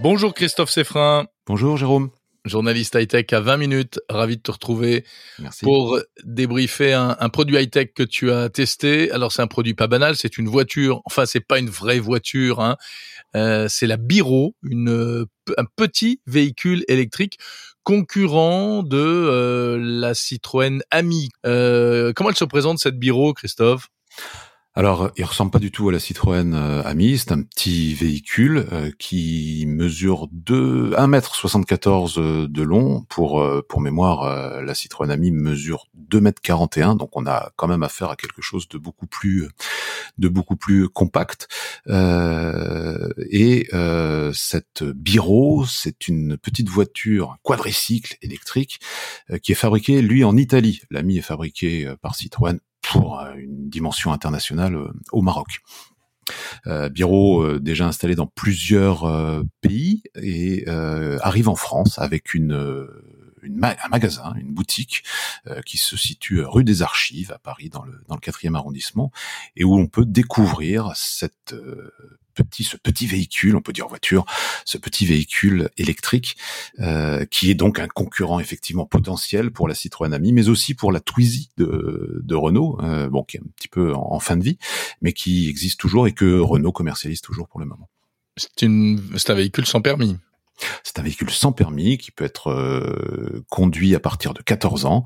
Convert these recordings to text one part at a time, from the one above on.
Bonjour Christophe Seffrin. Bonjour Jérôme. Journaliste high-tech à 20 minutes. Ravi de te retrouver pour débriefer un, un produit high-tech que tu as testé. Alors c'est un produit pas banal, c'est une voiture. Enfin c'est pas une vraie voiture. Hein. Euh, c'est la Biro, une, un petit véhicule électrique concurrent de euh, la Citroën Ami. Euh, comment elle se présente cette Biro, Christophe? Alors, il ressemble pas du tout à la Citroën euh, Ami. C'est un petit véhicule euh, qui mesure 2, 1m74 euh, de long. Pour pour mémoire, la Citroën Ami mesure 2m41. Donc, on a quand même affaire à quelque chose de beaucoup plus de beaucoup plus compact. et cette Biro, c'est une petite voiture quadricycle électrique qui est fabriquée, lui, en Italie. L'Ami est fabriqué par Citroën pour une dimension internationale euh, au Maroc. Euh, Biro euh, déjà installé dans plusieurs pays et arrive en France avec une, une un magasin, une boutique qui se situe rue des Archives à Paris dans le dans le quatrième arrondissement et où on peut découvrir cette petit, ce petit véhicule, on peut dire voiture, ce petit véhicule électrique, euh, qui est donc un concurrent effectivement potentiel pour la Citroën Ami, mais aussi pour la Twizy de, de Renault, euh, bon, qui est un petit peu en, fin de vie, mais qui existe toujours et que Renault commercialise toujours pour le moment. C'est un véhicule sans permis. C'est un véhicule sans permis qui peut être euh, conduit à partir de 14 ans,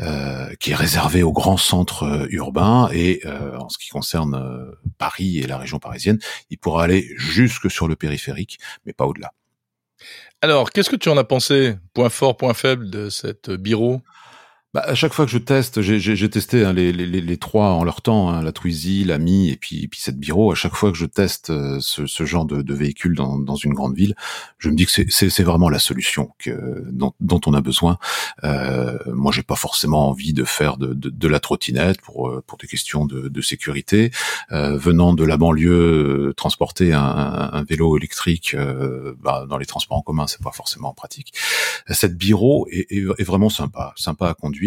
euh, qui est réservé aux grands centres euh, urbains et en ce qui concerne Paris et la région parisienne, il pourra aller jusque sur le périphérique, mais pas au-delà. Alors, qu'est-ce que tu en as pensé Point fort, point faible de cette bureau bah, à chaque fois que je teste, j'ai testé hein, les, les, les, trois en leur temps, hein, la Twizy, la Mi et puis, puis cette Biro. À chaque fois que je teste euh, ce, ce, genre de, de véhicule dans, dans, une grande ville, je me dis que c'est vraiment la solution que, dont, dont on a besoin. Euh, moi, j'ai pas forcément envie de faire de, de, de la trottinette pour, euh, pour des questions de, de sécurité. Euh, venant de la banlieue, euh, transporter un, un, vélo électrique bah, dans les transports en commun, c'est pas forcément pratique. Cette Biro est, est, est vraiment sympa, sympa à conduire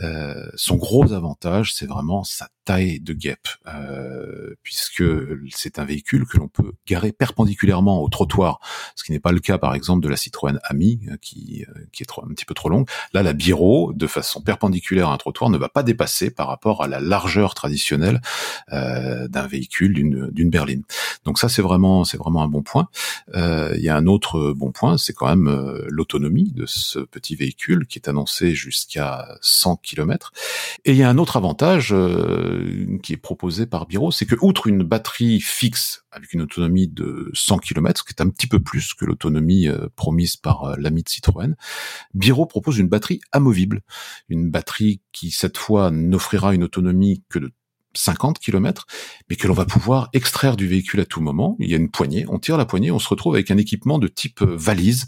euh, son gros avantage, c'est vraiment sa taille de guêpe, euh, puisque c'est un véhicule que l'on peut garer perpendiculairement au trottoir, ce qui n'est pas le cas par exemple de la Citroën Ami, euh, qui, qui est trop, un petit peu trop longue. Là, la Biro, de façon perpendiculaire à un trottoir, ne va pas dépasser par rapport à la largeur traditionnelle d'un véhicule d'une berline. Donc ça, c'est vraiment, c'est vraiment un bon point. Il y a un autre bon point, c'est quand même l'autonomie de ce petit véhicule qui est annoncé jusqu'à 100 km. Et il y a un autre avantage euh, qui est proposé par Biro, c'est que outre une batterie fixe avec une autonomie de 100 km, ce qui est un petit peu plus que l'autonomie euh, promise par euh, l'ami de Citroën, Biro propose une batterie amovible, une batterie qui cette fois n'offrira une autonomie que de 50 km, mais que l'on va pouvoir extraire du véhicule à tout moment. Il y a une poignée, on tire la poignée, on se retrouve avec un équipement de type euh, valise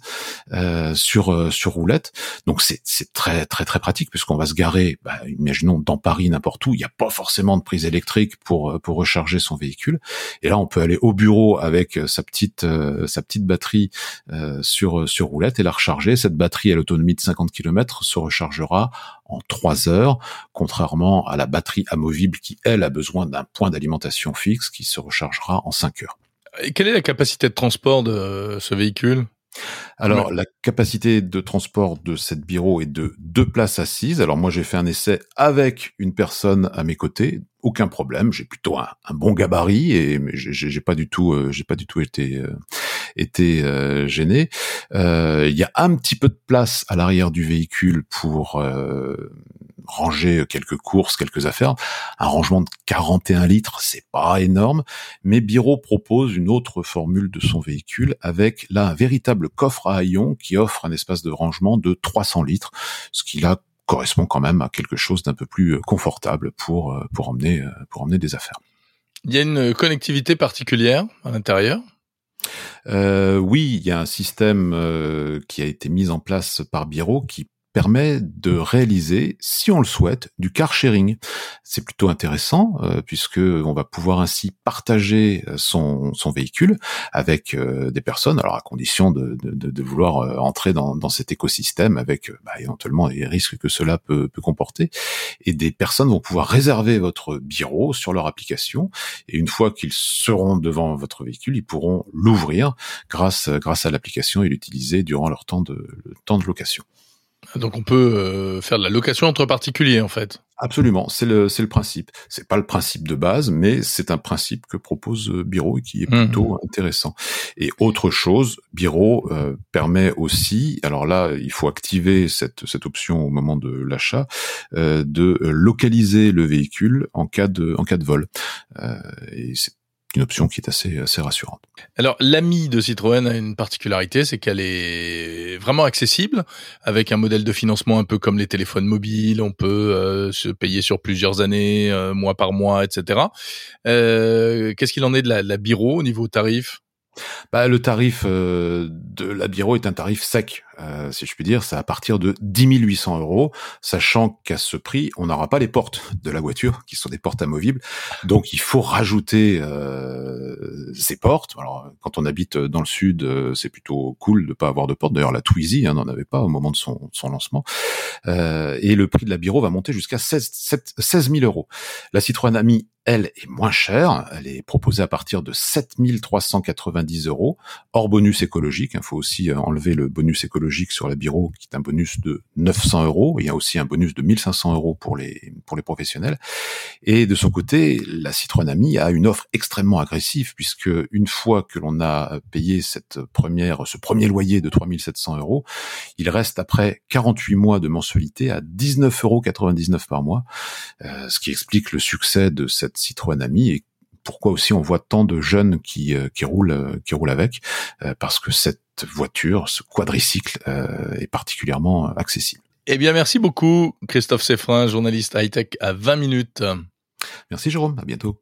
euh, sur euh, sur roulette. Donc c'est très très très pratique puisqu'on va se garer, bah, imaginons dans Paris n'importe où, il n'y a pas forcément de prise électrique pour euh, pour recharger son véhicule. Et là on peut aller au bureau avec sa petite sa petite batterie sur sur roulette et la recharger. Cette batterie à l'autonomie de 50 km se rechargera en 3 heures, contrairement à la batterie amovible qui elle a besoin d'un point d'alimentation fixe qui se rechargera en 5 heures. Et quelle est la capacité de transport de ce véhicule? Alors, la capacité de transport de cette bureau est de deux places assises. Alors moi, j'ai fait un essai avec une personne à mes côtés, aucun problème. J'ai plutôt un, bon gabarit et j'ai pas du tout, euh, j'ai pas du tout été euh, été euh, gêné. Il y a un petit peu de place à l'arrière du véhicule pour ranger quelques courses, quelques affaires. Un rangement de 41 litres, c'est pas énorme, mais Biro propose une autre formule de son véhicule avec là un véritable coffre à haillons qui offre un espace de rangement de 300 litres, ce qui là correspond quand même à quelque chose d'un peu plus euh, confortable pour euh, pour emmener euh, pour emmener des affaires. Il y a une connectivité particulière à l'intérieur? Euh, oui, il y a un système qui a été mis en place par Biro qui permet de réaliser, si on le souhaite, du car sharing. C'est plutôt intéressant euh, puisque on va pouvoir ainsi partager son, son véhicule avec des personnes, alors à condition de, de, de vouloir entrer dans, dans, cet écosystème avec bah, éventuellement les risques que cela peut, peut comporter. Et des personnes vont pouvoir réserver votre bureau sur leur application et une fois qu'ils seront devant votre véhicule, ils pourront l'ouvrir grâce grâce à l'application et l'utiliser durant leur temps de temps de location. Donc on peut euh, faire de la location entre particuliers en fait. Absolument, c'est le c'est le principe. C'est pas le principe de base, mais c'est un principe que propose euh, Biro et qui est plutôt mmh. intéressant. Et autre chose, Biro euh, permet aussi, alors là il faut activer cette cette option au moment de l'achat, de localiser le véhicule en cas de en cas de vol. et c'est une option qui est assez, rassurante. Alors, l'ami de Citroën a une particularité, c'est qu'elle est vraiment accessible, avec un modèle de financement un peu comme les téléphones mobiles. On peut euh, se payer sur plusieurs années, euh, mois par mois, etc. Euh, Qu'est-ce qu'il en est de la, la Biro au niveau tarif? Bah, le tarif euh, de la Biro est un tarif sec, euh, si je puis dire. C'est à partir de 10 800 euros, sachant qu'à ce prix, on n'aura pas les portes de la voiture, qui sont des portes amovibles. Donc, il faut rajouter euh, ces portes. Alors, quand on habite dans le sud, euh, c'est plutôt cool de pas avoir de portes. D'ailleurs, la Twizy hein, n'en avait pas au moment de son, son lancement. Euh, et le prix de la Biro va monter jusqu'à 16, 16 000 euros. La Citroën Ami elle, est moins chère. Elle est proposée à partir de 7390 euros, hors bonus écologique. Il faut aussi euh, enlever le bonus écologique sur la bureau, qui est un bonus de 900 euros. Il y a aussi un bonus de 1500 euros pour les, pour les professionnels. Et de son côté, la Citroën Ami a une offre extrêmement agressive, puisque une fois que l'on a payé cette première, ce premier loyer de 3700 euros, il reste après 48 mois de mensualité à 19,99 euros par mois, euh, ce qui explique le succès de cette Citroën Ami et pourquoi aussi on voit tant de jeunes qui, euh, qui roulent euh, qui roulent avec euh, parce que cette voiture, ce quadricycle est particulièrement accessible. Eh bien, merci beaucoup, Christophe Seffrin, journaliste high-tech à 20 minutes. Merci, Jérôme. À bientôt.